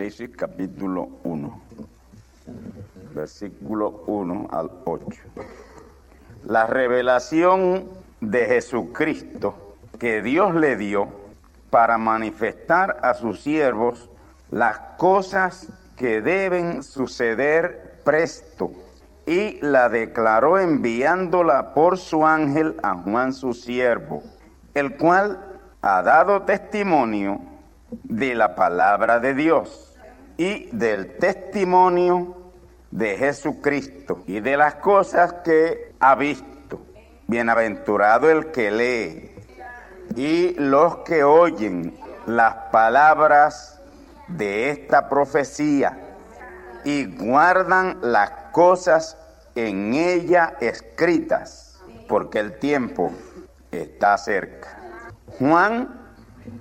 Apocalipsis capítulo 1, versículo 1 al 8. La revelación de Jesucristo que Dios le dio para manifestar a sus siervos las cosas que deben suceder presto y la declaró enviándola por su ángel a Juan su siervo, el cual ha dado testimonio de la palabra de Dios y del testimonio de Jesucristo y de las cosas que ha visto. Bienaventurado el que lee y los que oyen las palabras de esta profecía y guardan las cosas en ella escritas, porque el tiempo está cerca. Juan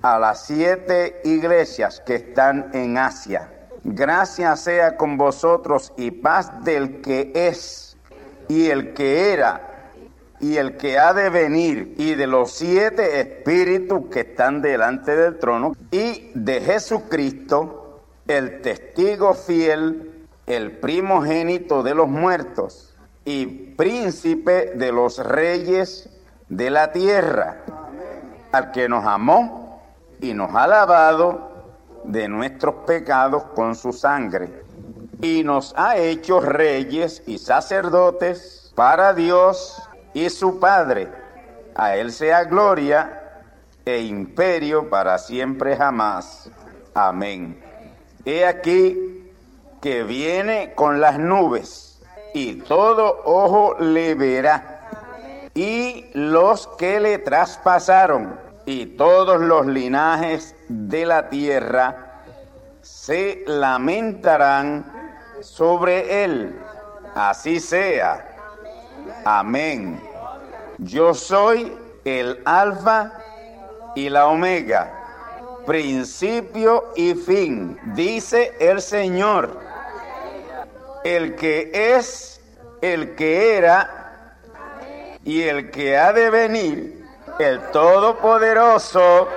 a las siete iglesias que están en Asia. Gracias sea con vosotros y paz del que es y el que era y el que ha de venir y de los siete espíritus que están delante del trono y de Jesucristo, el testigo fiel, el primogénito de los muertos y príncipe de los reyes de la tierra, al que nos amó y nos ha lavado de nuestros pecados con su sangre y nos ha hecho reyes y sacerdotes para Dios y su Padre. A Él sea gloria e imperio para siempre jamás. Amén. He aquí que viene con las nubes y todo ojo le verá y los que le traspasaron y todos los linajes de la tierra se lamentarán sobre él. Así sea. Amén. Yo soy el alfa y la omega, principio y fin, dice el Señor, el que es, el que era y el que ha de venir el Todopoderoso.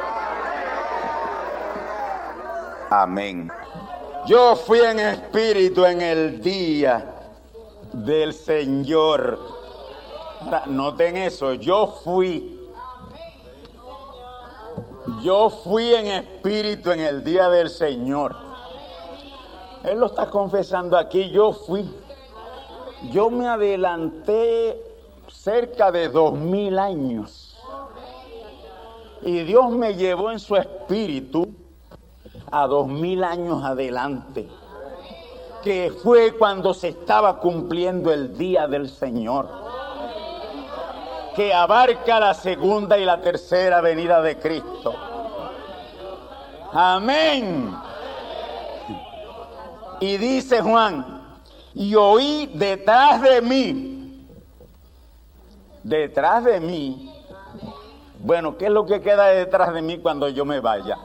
Amén. Yo fui en espíritu en el día del Señor. noten eso, yo fui. Yo fui en espíritu en el día del Señor. Él lo está confesando aquí, yo fui. Yo me adelanté cerca de dos mil años y Dios me llevó en su espíritu a dos mil años adelante, que fue cuando se estaba cumpliendo el día del Señor. que abarca la segunda y la tercera venida de Cristo. Amén. Y dice Juan, y oí detrás de mí, detrás de mí, bueno, ¿qué es lo que queda detrás de mí cuando yo me vaya?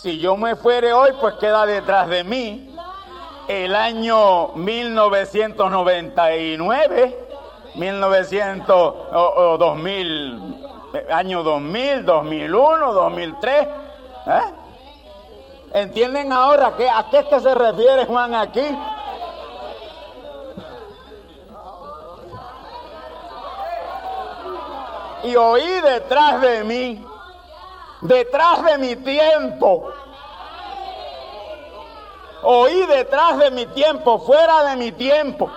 Si yo me fuere hoy, pues queda detrás de mí el año 1999, 1900 o, 2000, año 2000, 2001, 2003. ¿eh? ¿Entienden ahora a qué es que se refiere Juan aquí? Y oí detrás de mí, detrás de mi tiempo, oí detrás de mi tiempo, fuera de mi tiempo.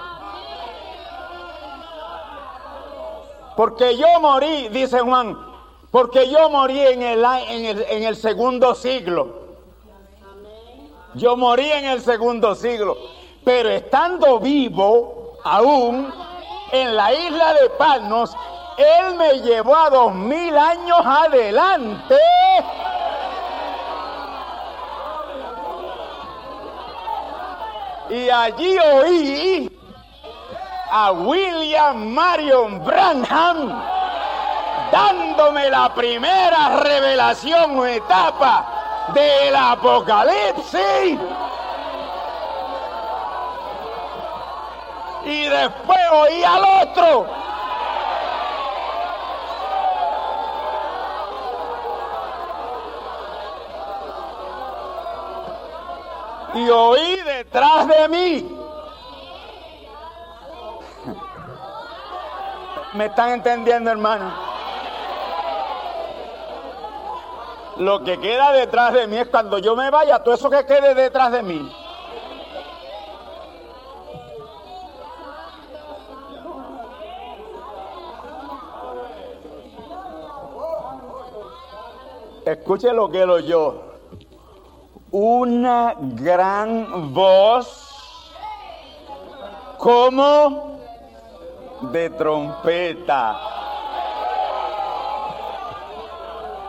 Porque yo morí, dice Juan, porque yo morí en el, en el, en el segundo siglo. Yo morí en el segundo siglo, pero estando vivo aún en la isla de Palnos, Él me llevó a dos mil años adelante. Y allí oí a William Marion Branham dándome la primera revelación o etapa del Apocalipsis. Y después oí al otro. Y oí detrás de mí. ¿Me están entendiendo, hermano? Lo que queda detrás de mí es cuando yo me vaya, todo eso que quede detrás de mí. Escuche lo que lo yo. Una gran voz como de trompeta.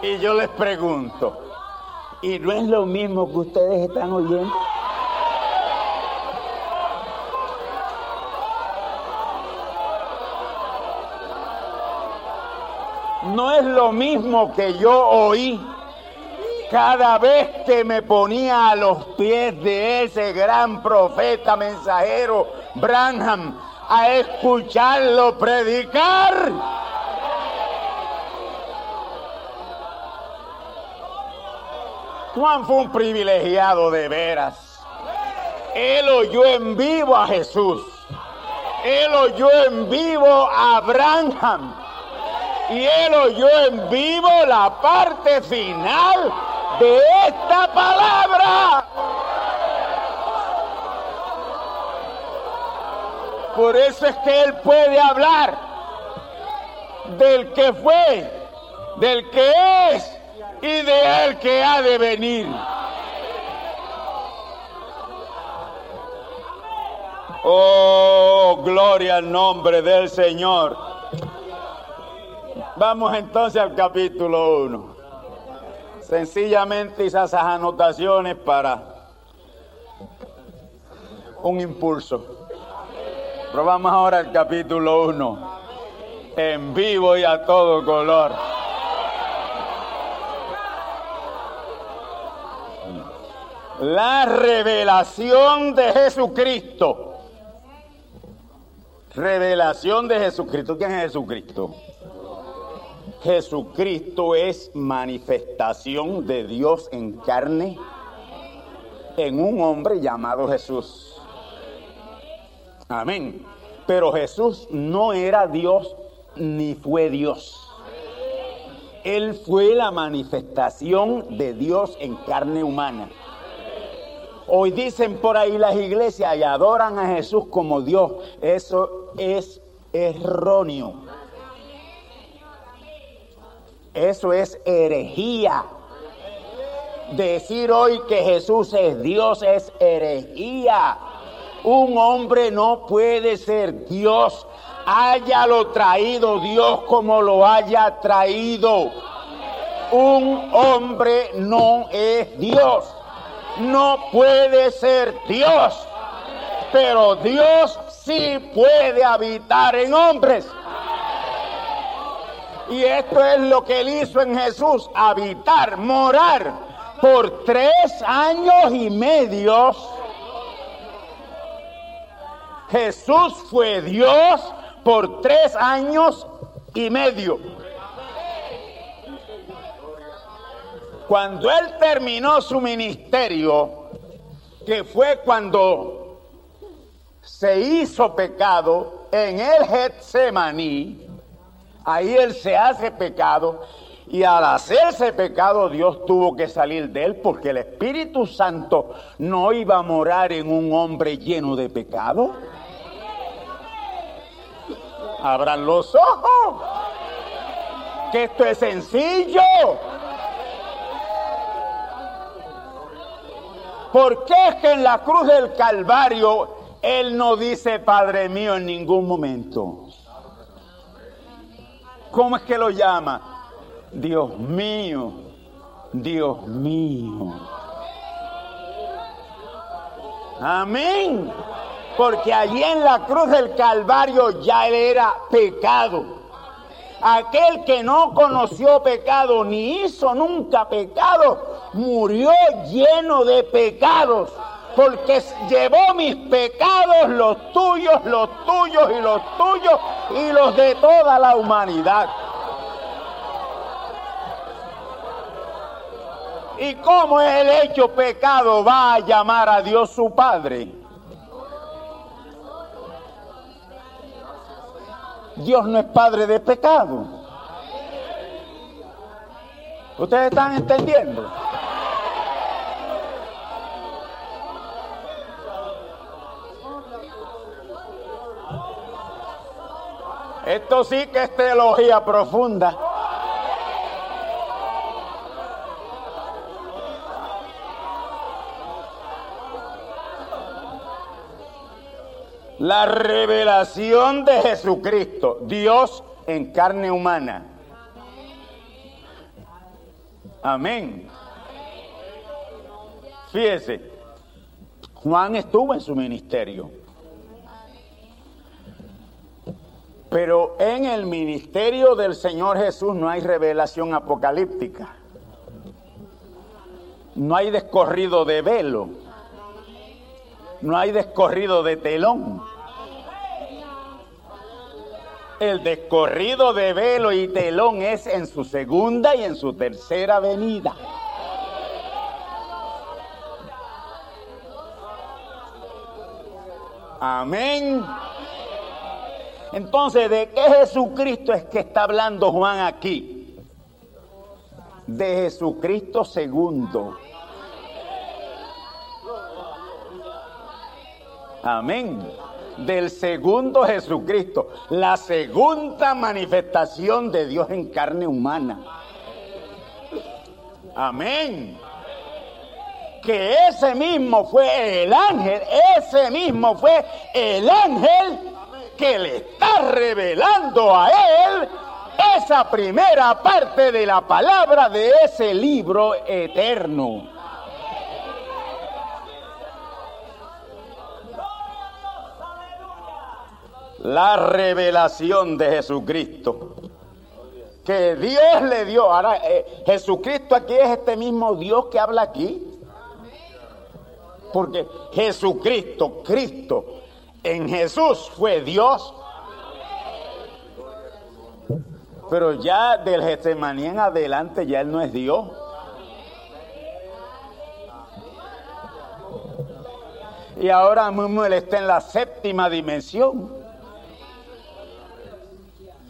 Y yo les pregunto, ¿y no es lo mismo que ustedes están oyendo? No es lo mismo que yo oí cada vez que me ponía a los pies de ese gran profeta mensajero Branham a escucharlo predicar. Juan fue un privilegiado de veras. Él oyó en vivo a Jesús. Él oyó en vivo a Abraham. Y él oyó en vivo la parte final de esta palabra. Por eso es que él puede hablar del que fue, del que es y de Él que ha de venir. Oh, gloria al nombre del Señor. Vamos entonces al capítulo 1. Sencillamente esas anotaciones para un impulso. Pero vamos ahora al capítulo 1. En vivo y a todo color. la revelación de Jesucristo. Revelación de Jesucristo. ¿Quién es Jesucristo? Jesucristo es manifestación de Dios en carne en un hombre llamado Jesús. Amén. Pero Jesús no era Dios ni fue Dios. Él fue la manifestación de Dios en carne humana. Hoy dicen por ahí las iglesias y adoran a Jesús como Dios. Eso es erróneo. Eso es herejía. Decir hoy que Jesús es Dios es herejía. Un hombre no puede ser Dios Háyalo traído Dios como lo haya traído. Un hombre no es Dios. No puede ser Dios. Pero Dios sí puede habitar en hombres. Y esto es lo que él hizo en Jesús, habitar, morar por tres años y medio. Jesús fue Dios por tres años y medio. Cuando él terminó su ministerio, que fue cuando se hizo pecado en el Getsemaní, ahí él se hace pecado y al hacerse pecado Dios tuvo que salir de él porque el Espíritu Santo no iba a morar en un hombre lleno de pecado. Abran los ojos, que esto es sencillo. ¿Por qué es que en la cruz del Calvario Él no dice Padre mío en ningún momento? ¿Cómo es que lo llama? Dios mío, Dios mío. Amén. Porque allí en la cruz del Calvario ya era pecado. Aquel que no conoció pecado ni hizo nunca pecado, murió lleno de pecados. Porque llevó mis pecados, los tuyos, los tuyos y los tuyos y los de toda la humanidad. ¿Y cómo el hecho pecado va a llamar a Dios su Padre? Dios no es padre de pecado. ¿Ustedes están entendiendo? Esto sí que es teología profunda. La revelación de Jesucristo, Dios en carne humana. Amén. Fíjese, Juan estuvo en su ministerio. Pero en el ministerio del Señor Jesús no hay revelación apocalíptica. No hay descorrido de velo. No hay descorrido de telón. El descorrido de velo y telón es en su segunda y en su tercera venida. Amén. Entonces, ¿de qué Jesucristo es que está hablando Juan aquí? De Jesucristo segundo. Amén. Del segundo Jesucristo. La segunda manifestación de Dios en carne humana. Amén. Que ese mismo fue el ángel, ese mismo fue el ángel que le está revelando a él esa primera parte de la palabra de ese libro eterno. La revelación de Jesucristo. Que Dios le dio. Ahora, eh, Jesucristo aquí es este mismo Dios que habla aquí. Porque Jesucristo, Cristo, en Jesús fue Dios. Pero ya del Getsemaní en adelante ya Él no es Dios. Y ahora mismo Él está en la séptima dimensión.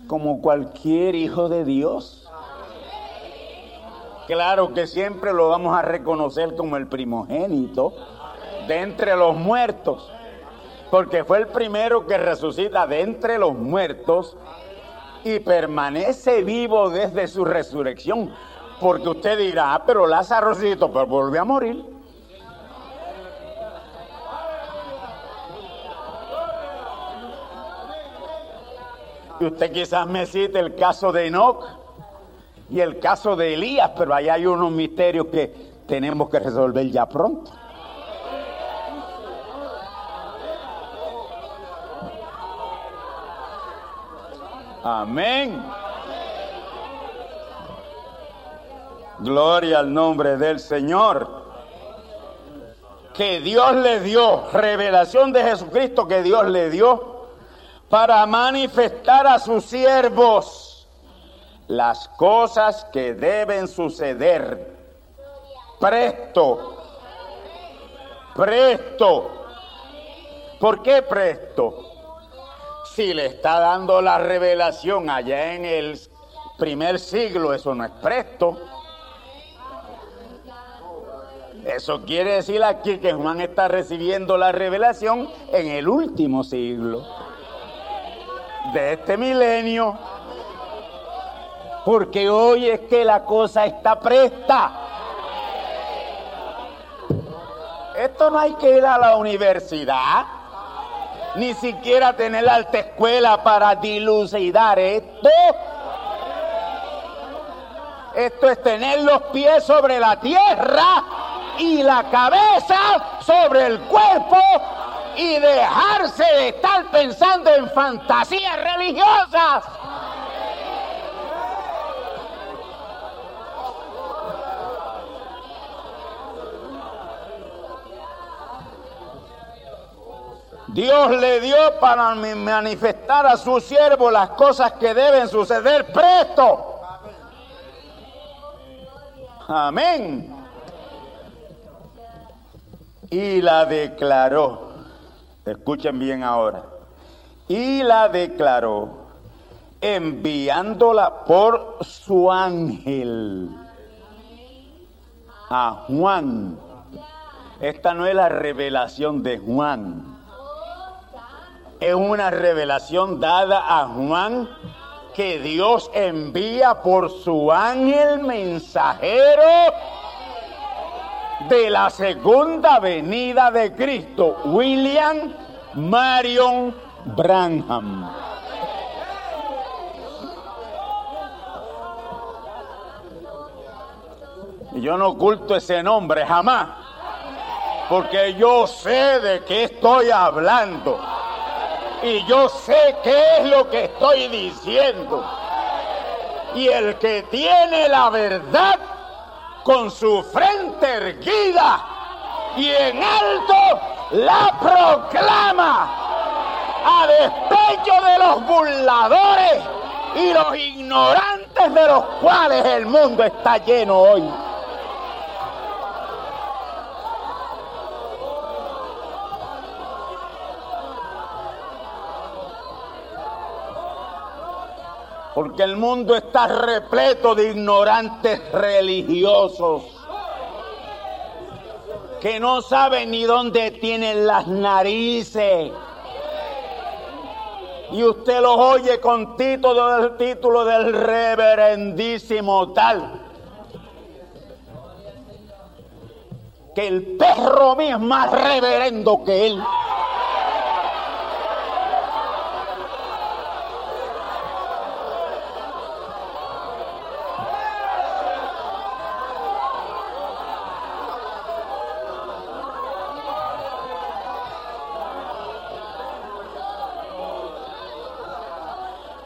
Como cualquier hijo de Dios. Claro que siempre lo vamos a reconocer como el primogénito de entre los muertos porque fue el primero que resucita de entre los muertos y permanece vivo desde su resurrección. Porque usted dirá, ah, pero Lázaro pero volvió a morir. usted quizás me cite el caso de Enoch y el caso de Elías, pero ahí hay unos misterios que tenemos que resolver ya pronto. Amén. Gloria al nombre del Señor. Que Dios le dio, revelación de Jesucristo que Dios le dio para manifestar a sus siervos las cosas que deben suceder. Presto, presto. ¿Por qué presto? Si le está dando la revelación allá en el primer siglo, eso no es presto. Eso quiere decir aquí que Juan está recibiendo la revelación en el último siglo de este milenio. Porque hoy es que la cosa está presta. Esto no hay que ir a la universidad ni siquiera tener la alta escuela para dilucidar esto. Esto es tener los pies sobre la tierra y la cabeza sobre el cuerpo y dejarse de estar pensando en fantasías religiosas. Dios le dio para manifestar a su siervo las cosas que deben suceder presto. Amén. Y la declaró. Escuchen bien ahora. Y la declaró enviándola por su ángel a Juan. Esta no es la revelación de Juan es una revelación dada a Juan que Dios envía por su ángel mensajero de la segunda venida de Cristo, William Marion Branham. Yo no oculto ese nombre jamás, porque yo sé de qué estoy hablando y yo sé qué es lo que estoy diciendo. Y el que tiene la verdad con su frente erguida y en alto la proclama a despecho de los burladores y los ignorantes de los cuales el mundo está lleno hoy. Porque el mundo está repleto de ignorantes religiosos que no saben ni dónde tienen las narices. Y usted los oye con título del título del reverendísimo tal. Que el perro mío es más reverendo que él.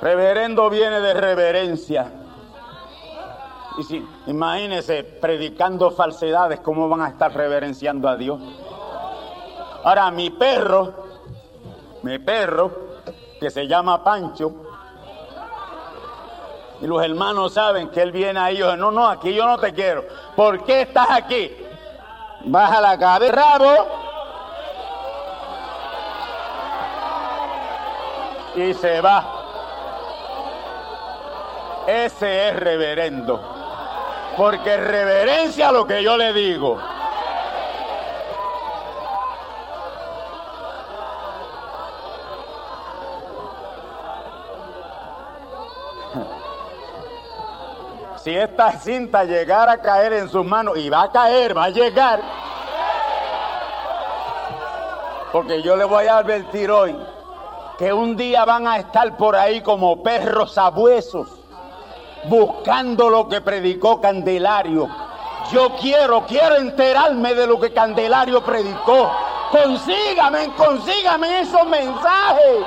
Reverendo viene de reverencia. Y si, imagínense, predicando falsedades, ¿cómo van a estar reverenciando a Dios? Ahora, mi perro, mi perro, que se llama Pancho, y los hermanos saben que él viene ahí, yo, no, no, aquí yo no te quiero. ¿Por qué estás aquí? Baja la cabeza, rabo. Y se va. Ese es reverendo. Porque reverencia lo que yo le digo. Si esta cinta llegara a caer en sus manos, y va a caer, va a llegar, porque yo le voy a advertir hoy que un día van a estar por ahí como perros sabuesos, buscando lo que predicó Candelario. Yo quiero, quiero enterarme de lo que Candelario predicó. Consígame, consígame esos mensajes.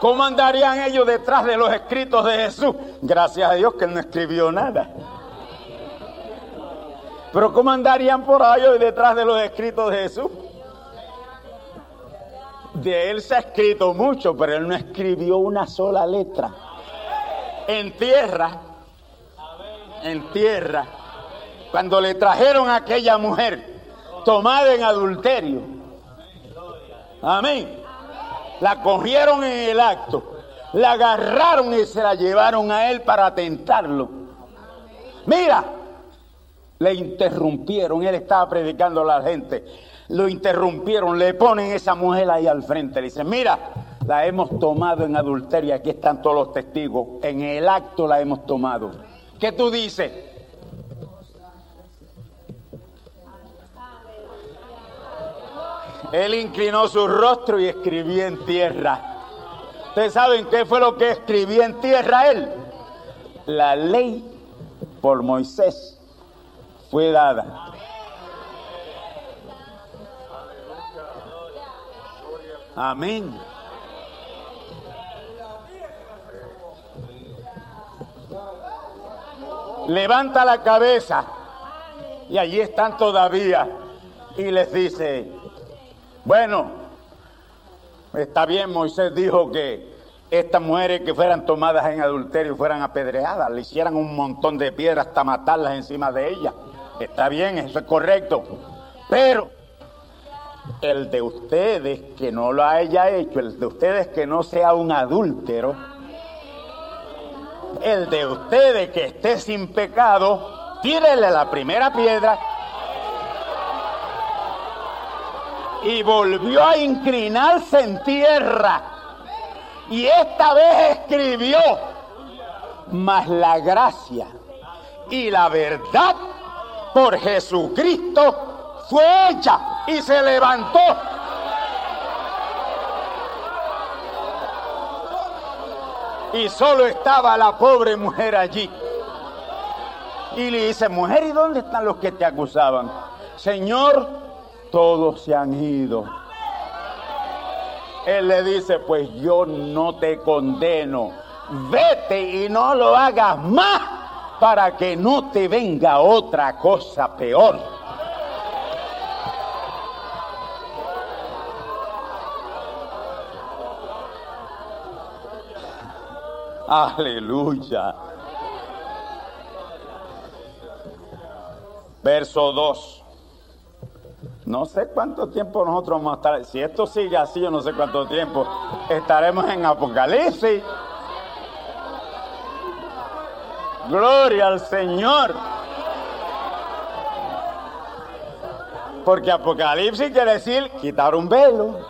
¿Cómo andarían ellos detrás de los escritos de Jesús? Gracias a Dios que no escribió nada. Pero ¿cómo andarían por ahí detrás de los escritos de Jesús? De él se ha escrito mucho, pero él no escribió una sola letra. En tierra, en tierra, cuando le trajeron a aquella mujer tomada en adulterio. Amén la cogieron en el acto, la agarraron y se la llevaron a él para tentarlo. Mira, le interrumpieron, él estaba predicando a la gente, lo interrumpieron, le ponen esa mujer ahí al frente, le dicen, mira, la hemos tomado en adulterio, aquí están todos los testigos, en el acto la hemos tomado. ¿Qué tú dices? Él inclinó su rostro y escribió en tierra. ¿Ustedes saben qué fue lo que escribió en tierra él? La ley por Moisés fue dada. Amén. Levanta la cabeza y allí están todavía y les dice, bueno, está bien, Moisés dijo que estas mujeres que fueran tomadas en adulterio fueran apedreadas, le hicieran un montón de piedras hasta matarlas encima de ellas. Está bien, eso es correcto. Pero el de ustedes que no lo haya hecho, el de ustedes que no sea un adúltero, el de ustedes que esté sin pecado, tírele la primera piedra y volvió a inclinarse en tierra. Y esta vez escribió, mas la gracia y la verdad por Jesucristo fue hecha y se levantó. Y solo estaba la pobre mujer allí. Y le dice, mujer, ¿y dónde están los que te acusaban? Señor, todos se han ido. Él le dice, pues yo no te condeno, vete y no lo hagas más para que no te venga otra cosa peor. Aleluya. Verso 2. No sé cuánto tiempo nosotros vamos a estar. Si esto sigue así, yo no sé cuánto tiempo estaremos en Apocalipsis. Gloria al Señor. Porque Apocalipsis quiere decir quitar un velo.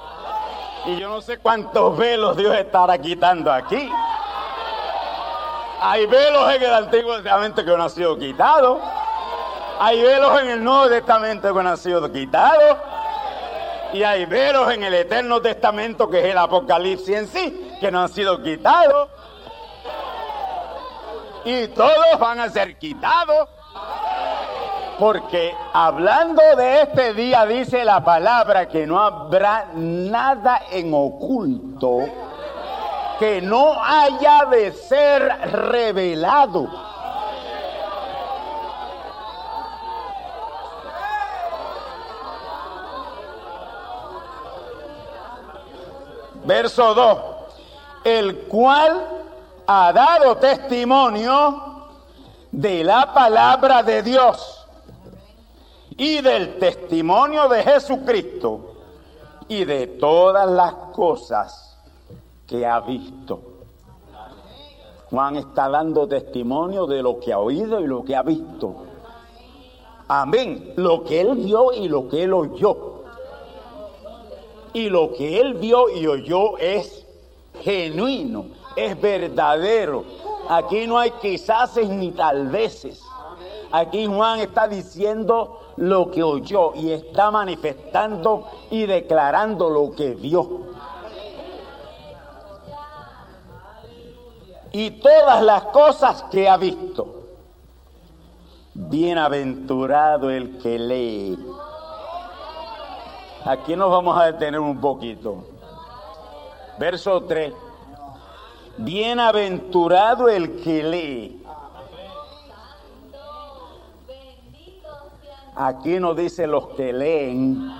Y yo no sé cuántos velos Dios estará quitando aquí. Hay velos en el Antiguo Testamento que no han sido quitados. Hay velos en el Nuevo Testamento que no han sido quitados. Y hay velos en el Eterno Testamento, que es el Apocalipsis en sí, que no han sido quitados. Y todos van a ser quitados. Porque hablando de este día dice la palabra que no habrá nada en oculto que no haya de ser revelado. verso 2, el cual ha dado testimonio de la palabra de Dios y del testimonio de Jesucristo y de todas las cosas que ha visto. Juan está dando testimonio de lo que ha oído y lo que ha visto. Amén. Lo que él vio y lo que él oyó y lo que él vio y oyó es genuino, es verdadero, Aquí no hay quizás ni tal veces. Aquí Juan está diciendo lo que oyó y está manifestando y declarando lo que vio. Y todas las cosas que ha visto. Bienaventurado el que lee. Aquí nos vamos a detener un poquito. Verso 3. Bienaventurado el que lee. Aquí nos dice los que leen.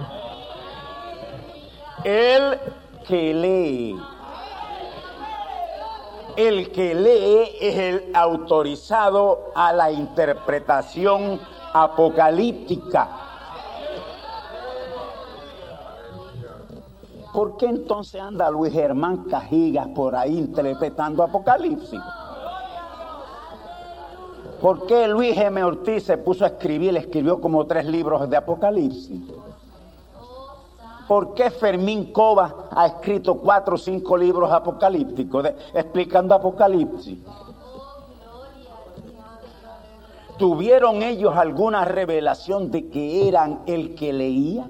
El que lee. El que lee es el autorizado a la interpretación apocalíptica. ¿Por qué entonces anda Luis Germán Cajigas por ahí interpretando Apocalipsis? ¿Por qué Luis M. Ortiz se puso a escribir, escribió como tres libros de Apocalipsis? ¿Por qué Fermín Cova ha escrito cuatro o cinco libros apocalípticos explicando Apocalipsis? ¿Tuvieron ellos alguna revelación de que eran el que leía?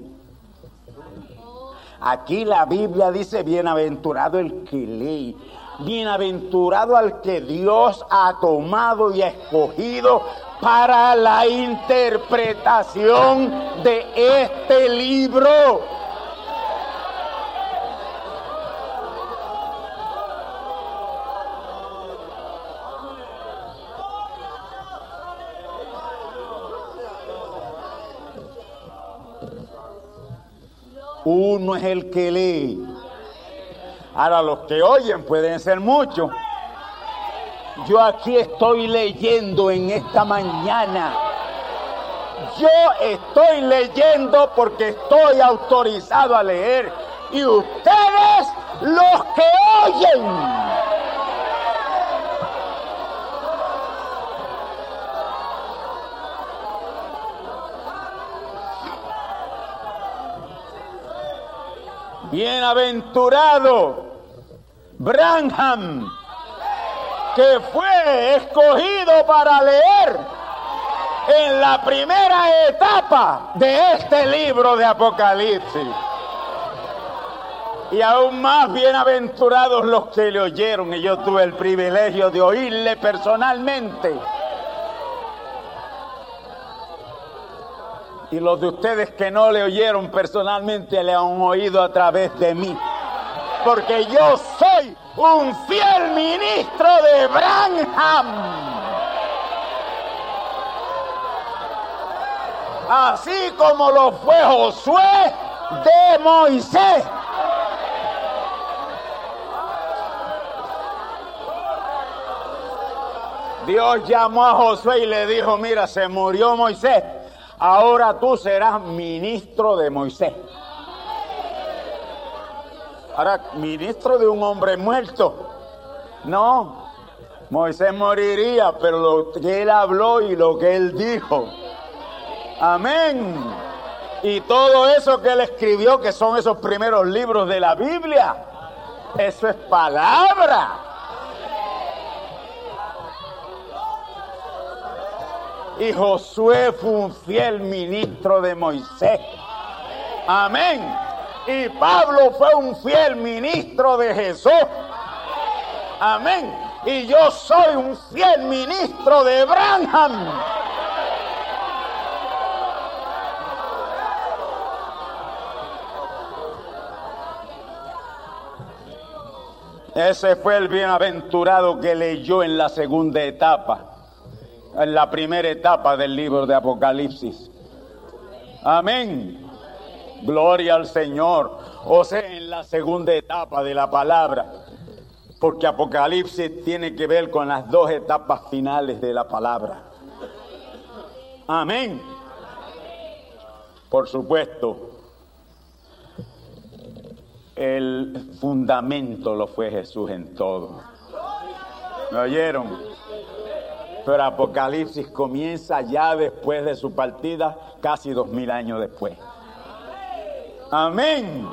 Aquí la Biblia dice, bienaventurado el que lee, bienaventurado al que Dios ha tomado y ha escogido para la interpretación de este libro. Uno es el que lee. Ahora los que oyen pueden ser muchos. Yo aquí estoy leyendo en esta mañana. Yo estoy leyendo porque estoy autorizado a leer. Y ustedes los que oyen. Bienaventurado Branham, que fue escogido para leer en la primera etapa de este libro de Apocalipsis. Y aún más bienaventurados los que le oyeron, y yo tuve el privilegio de oírle personalmente. Y los de ustedes que no le oyeron personalmente le han oído a través de mí. Porque yo soy un fiel ministro de Branham. Así como lo fue Josué de Moisés. Dios llamó a Josué y le dijo, mira, se murió Moisés ahora tú serás ministro de Moisés. Ahora, ministro de un hombre muerto. No, Moisés moriría, pero lo que él habló y lo que él dijo. Amén. Y todo eso que él escribió, que son esos primeros libros de la Biblia, eso es palabra. Y Josué fue un fiel ministro de Moisés. Amén. Y Pablo fue un fiel ministro de Jesús. Amén. Y yo soy un fiel ministro de Branham. Ese fue el bienaventurado que leyó en la segunda etapa en la primera etapa del libro de Apocalipsis. Amén. Gloria al Señor. O sea, en la segunda etapa de la palabra. Porque Apocalipsis tiene que ver con las dos etapas finales de la palabra. Amén. Por supuesto, el fundamento lo fue Jesús en todo. ¿Me oyeron? Pero Apocalipsis comienza ya después de su partida, casi dos mil años después. Amén.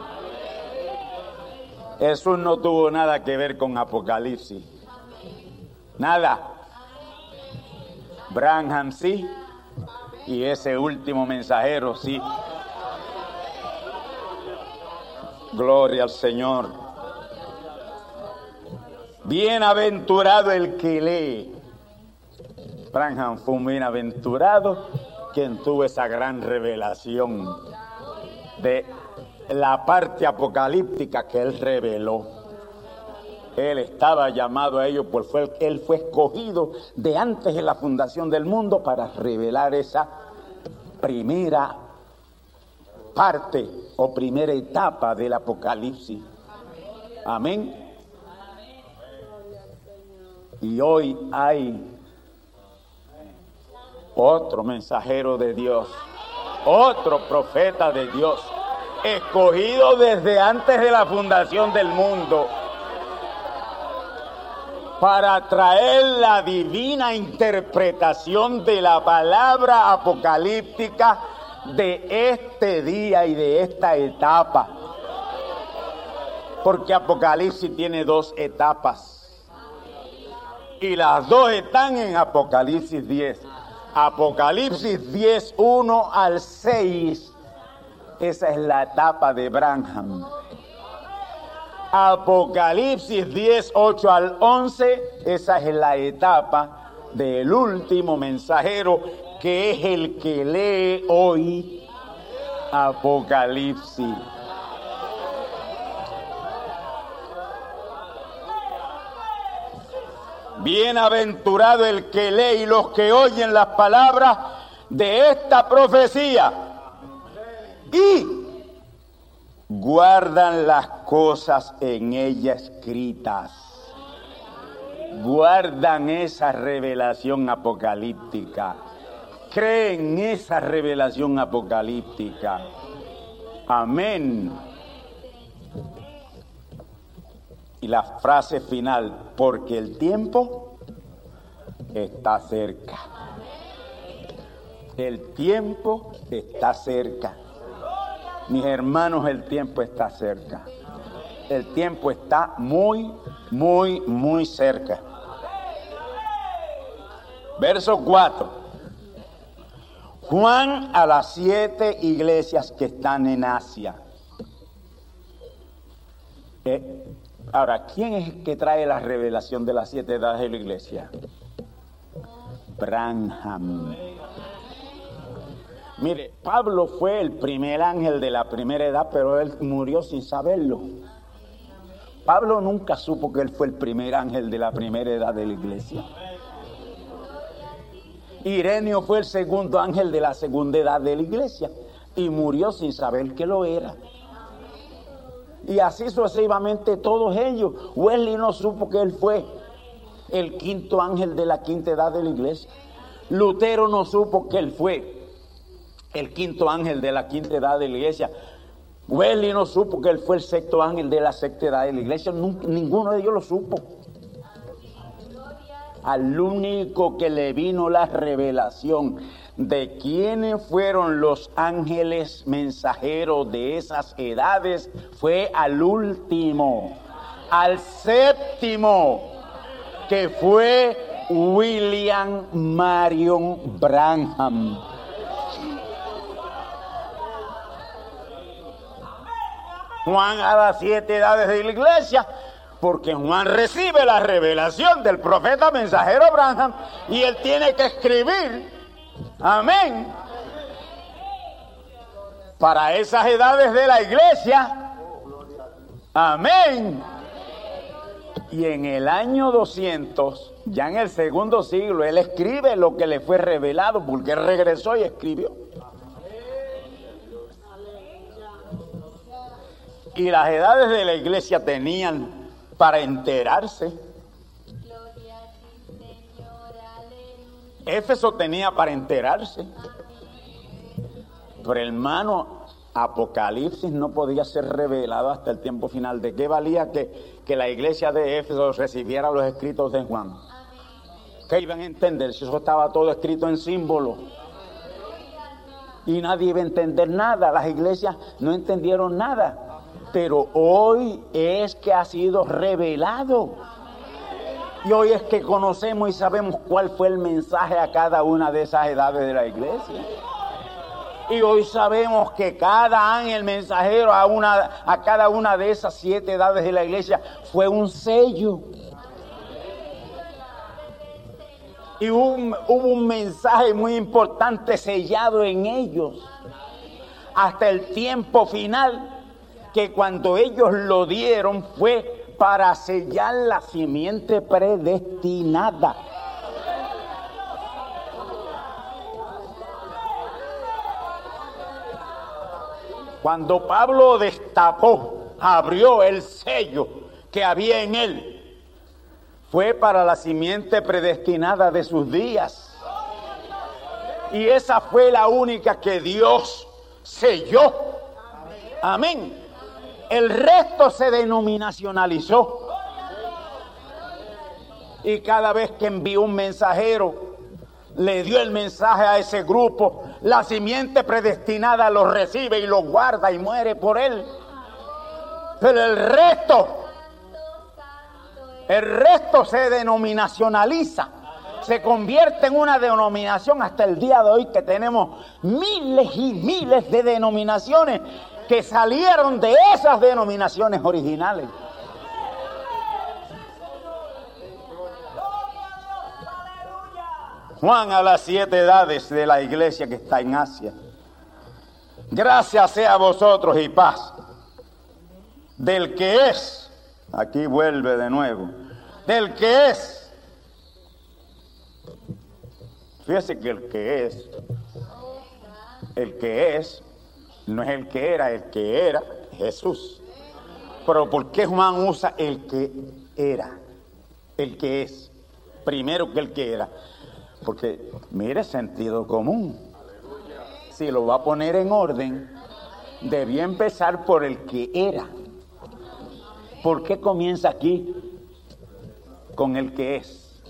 Eso no tuvo nada que ver con Apocalipsis. Nada. Branham sí. Y ese último mensajero sí. Gloria al Señor. Bienaventurado el que lee. Branham fue un bienaventurado quien tuvo esa gran revelación de la parte apocalíptica que él reveló. Él estaba llamado a ello, pues fue, él fue escogido de antes de la fundación del mundo para revelar esa primera parte o primera etapa del Apocalipsis. Amén. Y hoy hay otro mensajero de Dios, otro profeta de Dios, escogido desde antes de la fundación del mundo para traer la divina interpretación de la palabra apocalíptica de este día y de esta etapa. Porque Apocalipsis tiene dos etapas. Y las dos están en Apocalipsis 10. Apocalipsis 10, 1 al 6. Esa es la etapa de Branham. Apocalipsis 10, 8 al 11. Esa es la etapa del último mensajero que es el que lee hoy Apocalipsis. Bienaventurado el que lee y los que oyen las palabras de esta profecía y guardan las cosas en ella escritas. Guardan esa revelación apocalíptica creen esa revelación apocalíptica. Amén. Y la frase final, porque el tiempo está cerca. El tiempo está cerca. Mis hermanos, el tiempo está cerca. El tiempo está muy, muy, muy cerca. Verso 4. Juan a las siete iglesias que están en Asia. Eh, ahora, ¿quién es el que trae la revelación de las siete edades de la iglesia? Branham. Mire, Pablo fue el primer ángel de la primera edad, pero él murió sin saberlo. Pablo nunca supo que él fue el primer ángel de la primera edad de la iglesia. Ireneo fue el segundo ángel de la segunda edad de la iglesia y murió sin saber que lo era. Y así sucesivamente todos ellos. Wesley no supo que él fue el quinto ángel de la quinta edad de la iglesia. Lutero no supo que él fue el quinto ángel de la quinta edad de la iglesia. Wesley no supo que él fue el sexto ángel de la sexta edad de la iglesia. ninguno de ellos lo supo al único que le vino la revelación de quiénes fueron los ángeles mensajeros de esas edades fue al último, al séptimo, que fue William Marion Branham. Juan a las siete edades de la iglesia porque Juan recibe la revelación del profeta mensajero Abraham y él tiene que escribir, amén, para esas edades de la iglesia, amén. Y en el año 200, ya en el segundo siglo, él escribe lo que le fue revelado, porque él regresó y escribió. Y las edades de la iglesia tenían para enterarse. Éfeso tenía para enterarse. Pero hermano, Apocalipsis no podía ser revelado hasta el tiempo final. ¿De qué valía que, que la iglesia de Éfeso recibiera los escritos de Juan? ¿Qué iban a entender si eso estaba todo escrito en símbolo? Y nadie iba a entender nada. Las iglesias no entendieron nada pero hoy es que ha sido revelado. Y hoy es que conocemos y sabemos cuál fue el mensaje a cada una de esas edades de la iglesia. Y hoy sabemos que cada ángel mensajero a, una, a cada una de esas siete edades de la iglesia fue un sello. Y hubo un mensaje muy importante sellado en ellos hasta el tiempo final, que cuando ellos lo dieron fue para sellar la simiente predestinada. Cuando Pablo destapó, abrió el sello que había en él, fue para la simiente predestinada de sus días. Y esa fue la única que Dios selló. Amén. El resto se denominacionalizó. Y cada vez que envió un mensajero, le dio el mensaje a ese grupo, la simiente predestinada lo recibe y lo guarda y muere por él. Pero el resto, el resto se denominacionaliza, se convierte en una denominación hasta el día de hoy que tenemos miles y miles de denominaciones que salieron de esas denominaciones originales. Juan a las siete edades de la iglesia que está en Asia. Gracias sea a vosotros y paz. Del que es, aquí vuelve de nuevo, del que es. Fíjese que el que es, el que es, no es el que era, el que era Jesús. Pero ¿por qué Juan usa el que era? El que es, primero que el que era. Porque mire sentido común. Si lo va a poner en orden, debía empezar por el que era. ¿Por qué comienza aquí con el que es?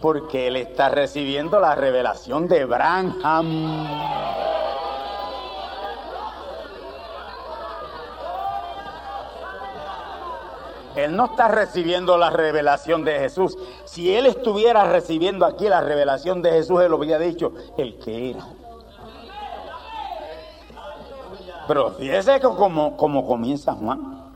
Porque él está recibiendo la revelación de Branham. Él no está recibiendo la revelación de Jesús. Si él estuviera recibiendo aquí la revelación de Jesús, él lo dicho, el que era. Pero fíjese como comienza Juan.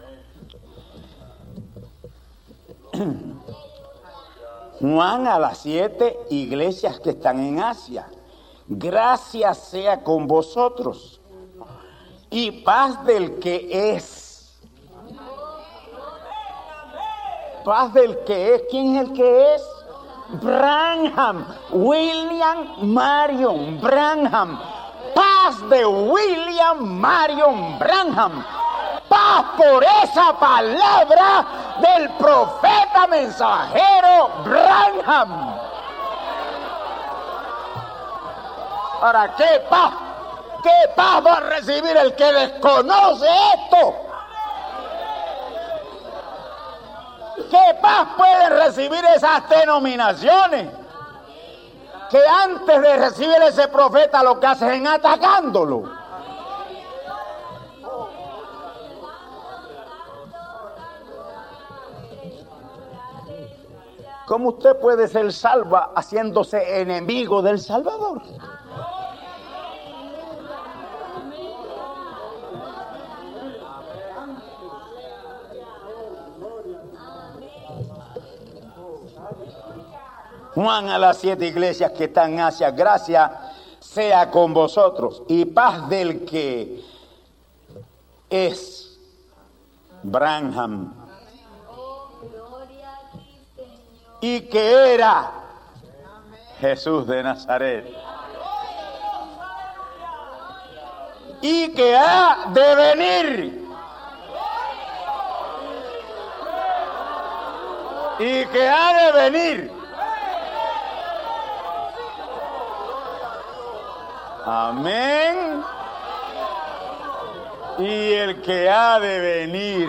Juan a las siete iglesias que están en Asia. Gracias sea con vosotros y paz del que es paz del que es. ¿Quién es el que es? Branham, William Marion Branham. Paz de William Marion Branham. Paz por esa palabra del profeta mensajero Branham. ¿Para qué paz? ¿Qué paz va a recibir el que desconoce esto? ¿Qué paz pueden recibir esas denominaciones? Que antes de recibir ese profeta lo que hacen es atacándolo. ¿Cómo usted puede ser salva haciéndose enemigo del Salvador? Juan a las siete iglesias que están en Asia, gracia sea con vosotros y paz del que es Branham. Y que era Jesús de Nazaret. Y que ha de venir. Y que ha de venir Amén. Y el que ha de venir.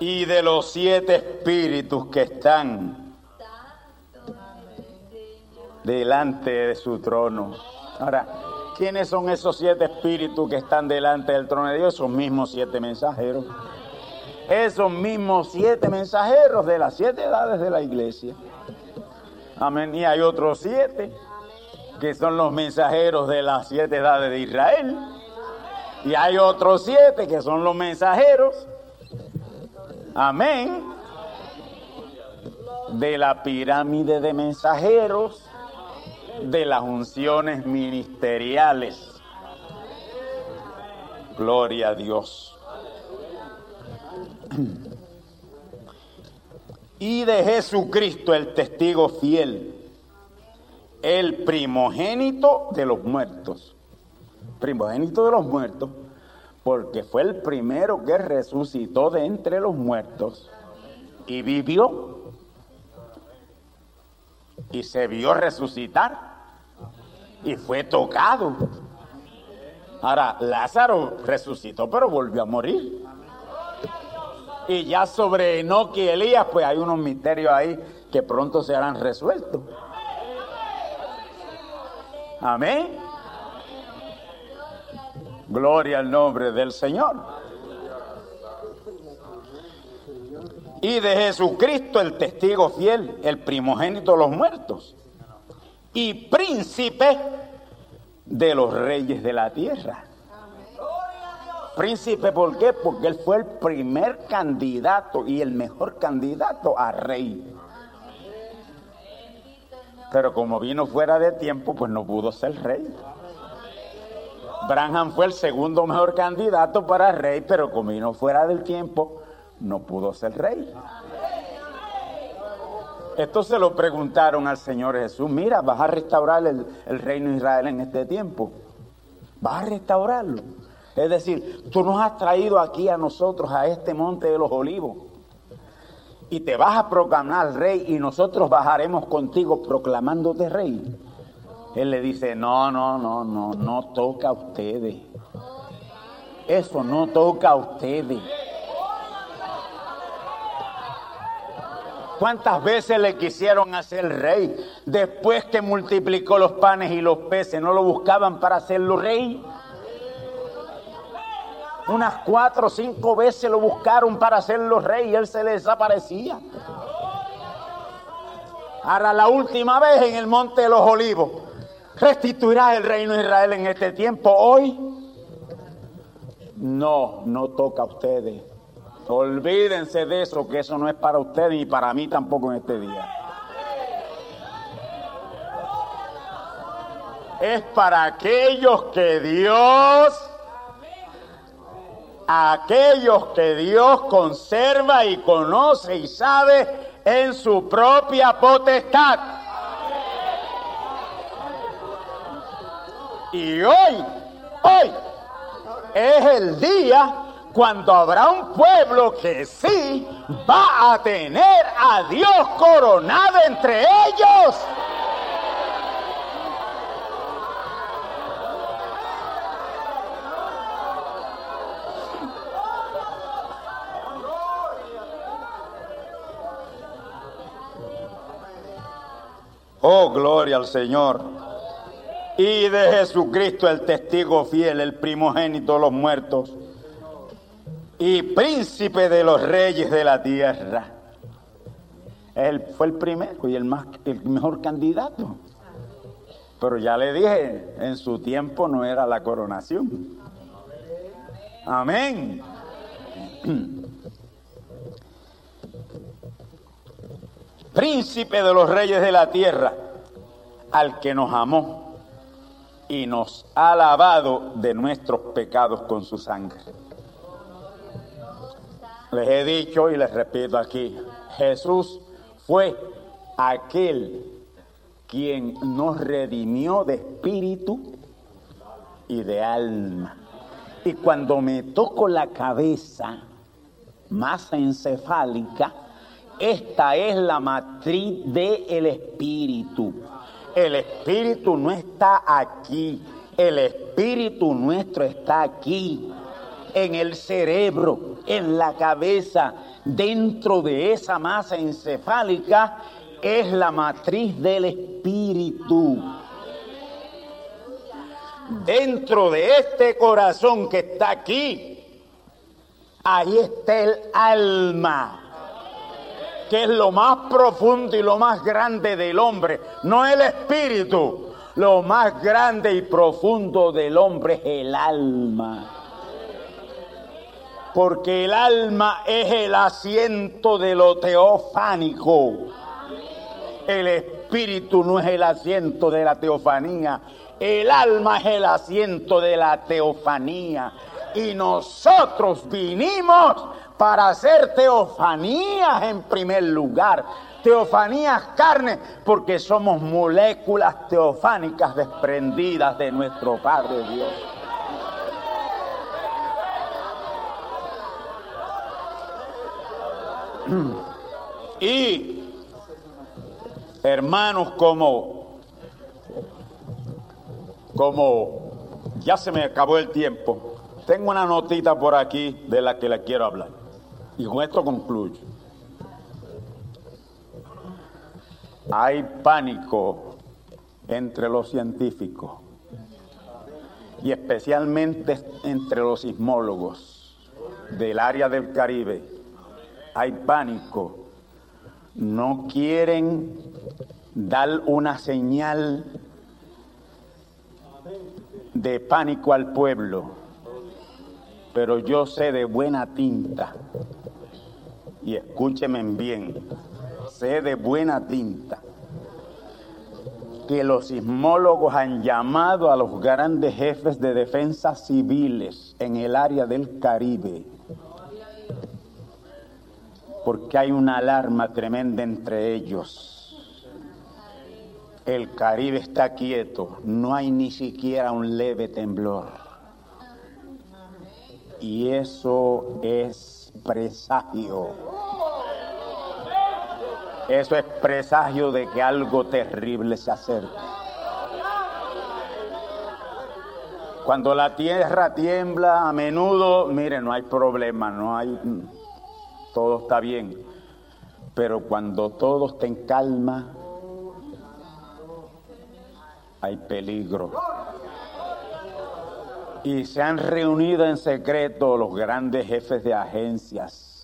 Y de los siete espíritus que están delante de su trono. Ahora, ¿quiénes son esos siete espíritus que están delante del trono de Dios? Esos mismos siete mensajeros. Esos mismos siete mensajeros de las siete edades de la iglesia. Amén. Y hay otros siete que son los mensajeros de las siete edades de Israel. Y hay otros siete que son los mensajeros. Amén. De la pirámide de mensajeros de las unciones ministeriales. Gloria a Dios. Y de Jesucristo el testigo fiel, el primogénito de los muertos. Primogénito de los muertos, porque fue el primero que resucitó de entre los muertos y vivió y se vio resucitar y fue tocado. Ahora, Lázaro resucitó, pero volvió a morir. Y ya sobre Enoch y Elías, pues hay unos misterios ahí que pronto serán resueltos. Amén. Gloria al nombre del Señor. Y de Jesucristo el testigo fiel, el primogénito de los muertos, y príncipe de los reyes de la tierra. Príncipe, ¿por qué? Porque él fue el primer candidato y el mejor candidato a rey. Pero como vino fuera de tiempo, pues no pudo ser rey. Branham fue el segundo mejor candidato para rey, pero como vino fuera del tiempo, no pudo ser rey. Esto se lo preguntaron al Señor Jesús, mira, vas a restaurar el, reino de Israel en este tiempo. Vas a restaurarlo. Es decir, tú nos has traído aquí a nosotros, a este monte de los olivos, y te vas a proclamar rey y nosotros bajaremos contigo proclamándote rey. Él le dice, no, no, no, no, no toca a ustedes. Eso no toca a ustedes. ¿Cuántas veces le quisieron hacer rey? Después que multiplicó los panes y los peces, ¿no lo buscaban para hacerlo rey? Unas cuatro o cinco veces lo buscaron para hacerlo rey y él se desaparecía. Ahora la última vez en el monte de los olivos, restituirá el reino de Israel en este tiempo. Hoy, no, no toca a ustedes. Olvídense de eso, que eso no es para ustedes ni para mí tampoco en este día. Es para aquellos que Dios, aquellos que Dios conserva y conoce y sabe en su propia potestad. Y hoy, hoy es el día cuando habrá un pueblo que sí va a tener a Dios coronado entre ellos. Oh, gloria al Señor. Y de Jesucristo el testigo fiel, el primogénito de los muertos y príncipe de los reyes de la tierra. Él fue el primero y el, más, el mejor candidato. Pero ya le dije, en su tiempo no era la coronación. Amén. Príncipe de los reyes de la tierra, al que nos amó y nos ha lavado de nuestros pecados con su sangre. Les he dicho y les repito aquí, Jesús fue aquel quien nos redimió de espíritu y de alma. Y cuando me toco la cabeza, masa encefálica, esta es la matriz del espíritu. El espíritu no está aquí, el espíritu nuestro está aquí en el cerebro, en la cabeza, dentro de esa masa encefálica, es la matriz del espíritu. Dentro de este corazón que está aquí, ahí está el alma, que es lo más profundo y lo más grande del hombre, no el espíritu. Lo más grande y profundo del hombre es el alma. Porque el alma es el asiento de lo teofánico. El espíritu no es el asiento de la teofanía. El alma es el asiento de la teofanía. Y nosotros vinimos para hacer teofanías en primer lugar. Teofanías carne, porque somos moléculas teofánicas desprendidas de nuestro Padre Dios. Y hermanos como como ya se me acabó el tiempo, tengo una notita por aquí de la que le quiero hablar. Y con esto concluyo. Hay pánico entre los científicos y especialmente entre los sismólogos del área del Caribe. Hay pánico. No quieren dar una señal de pánico al pueblo, pero yo sé de buena tinta, y escúcheme bien, sé de buena tinta que los sismólogos han llamado a los grandes jefes de defensa civiles en el área del Caribe, porque hay una alarma tremenda entre ellos. El Caribe está quieto, no hay ni siquiera un leve temblor. Y eso es presagio. Eso es presagio de que algo terrible se acerca. Cuando la tierra tiembla a menudo, mire, no hay problema, no hay, todo está bien. Pero cuando todo está en calma, hay peligro. Y se han reunido en secreto los grandes jefes de agencias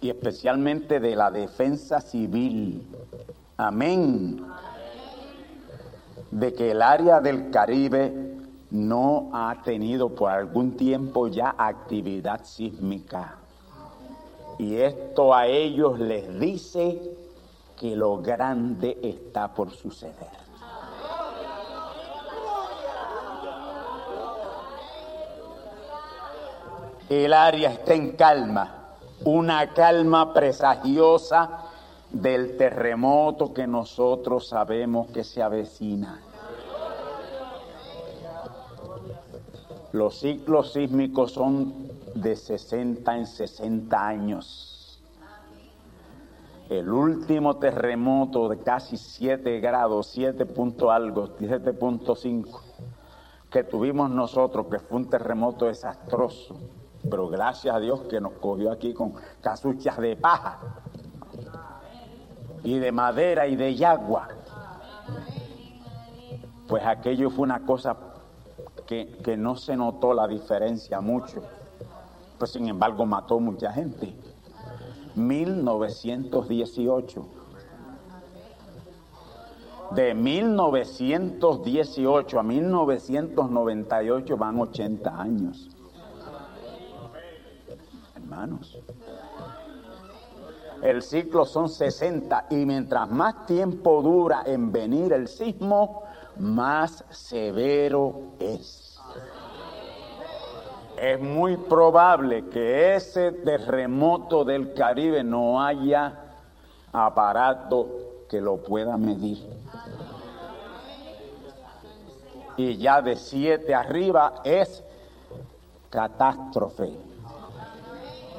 y especialmente de la defensa civil. Amén. De que el área del Caribe no ha tenido por algún tiempo ya actividad sísmica. Y esto a ellos les dice que lo grande está por suceder. El área está en calma, una calma presagiosa del terremoto que nosotros sabemos que se avecina. Los ciclos sísmicos son de 60 en 60 años. El último terremoto de casi 7 grados, 7 punto algo, 7.5, que tuvimos nosotros, que fue un terremoto desastroso, pero gracias a Dios que nos cogió aquí con casuchas de paja y de madera y de yagua. Pues aquello fue una cosa que, que no se notó la diferencia mucho. Pues sin embargo mató mucha gente. 1918. De 1918 a 1998 van 80 años hermanos. El ciclo son 60 y mientras más tiempo dura en venir el sismo, más severo es. Es muy probable que ese terremoto del Caribe no haya aparato que lo pueda medir. Y ya de 7 arriba es catástrofe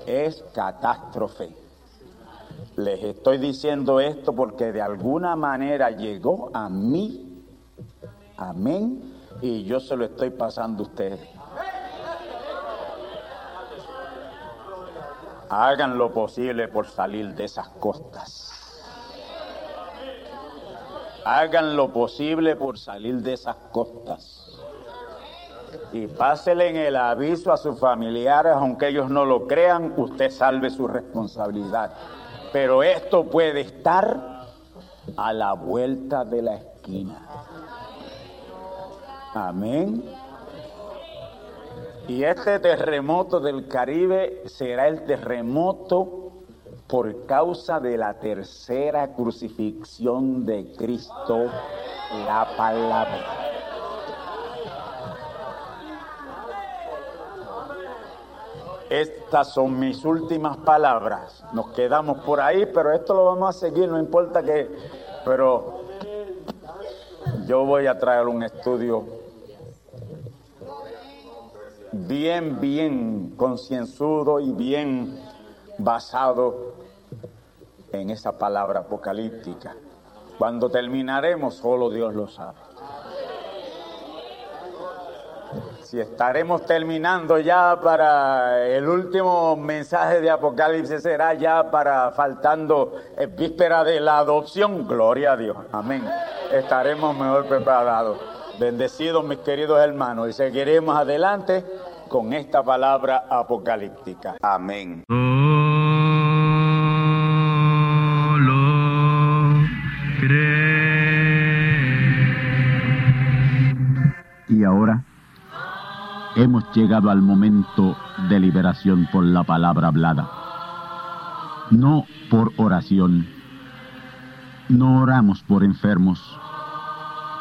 es catástrofe. Les estoy diciendo esto porque de alguna manera llegó a mí, amén, y yo se lo estoy pasando a ustedes. Hagan lo posible por salir de esas costas. hagan lo posible por salir de esas costas. Y pásele en el aviso a sus familiares, aunque ellos no lo crean, usted salve su responsabilidad. Pero esto puede estar a la vuelta de la esquina. Amén. Y este terremoto del Caribe será el terremoto por causa de la tercera crucifixión de Cristo, la palabra. Estas son mis últimas palabras. Nos quedamos por ahí, pero esto lo vamos a seguir, no importa que... Pero yo voy a traer un estudio bien, bien concienzudo y bien basado en esa palabra apocalíptica. Cuando terminaremos, solo Dios lo sabe. Si estaremos terminando ya para el último mensaje de Apocalipsis, será ya para faltando víspera de la adopción. Gloria a Dios. Amén. Estaremos mejor preparados. Bendecidos mis queridos hermanos y seguiremos adelante con esta palabra apocalíptica. Amén. Y ahora hemos llegado al momento de liberación por la palabra hablada. No por oración. No oramos por enfermos.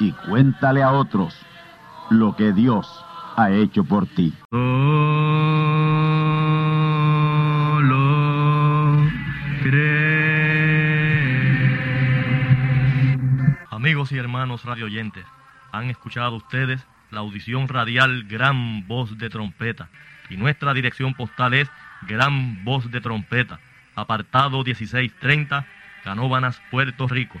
y cuéntale a otros lo que Dios ha hecho por ti. Amigos y hermanos radioyentes, han escuchado ustedes la audición radial Gran Voz de Trompeta. Y nuestra dirección postal es Gran Voz de Trompeta, apartado 1630, Canóbanas, Puerto Rico,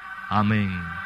Amén.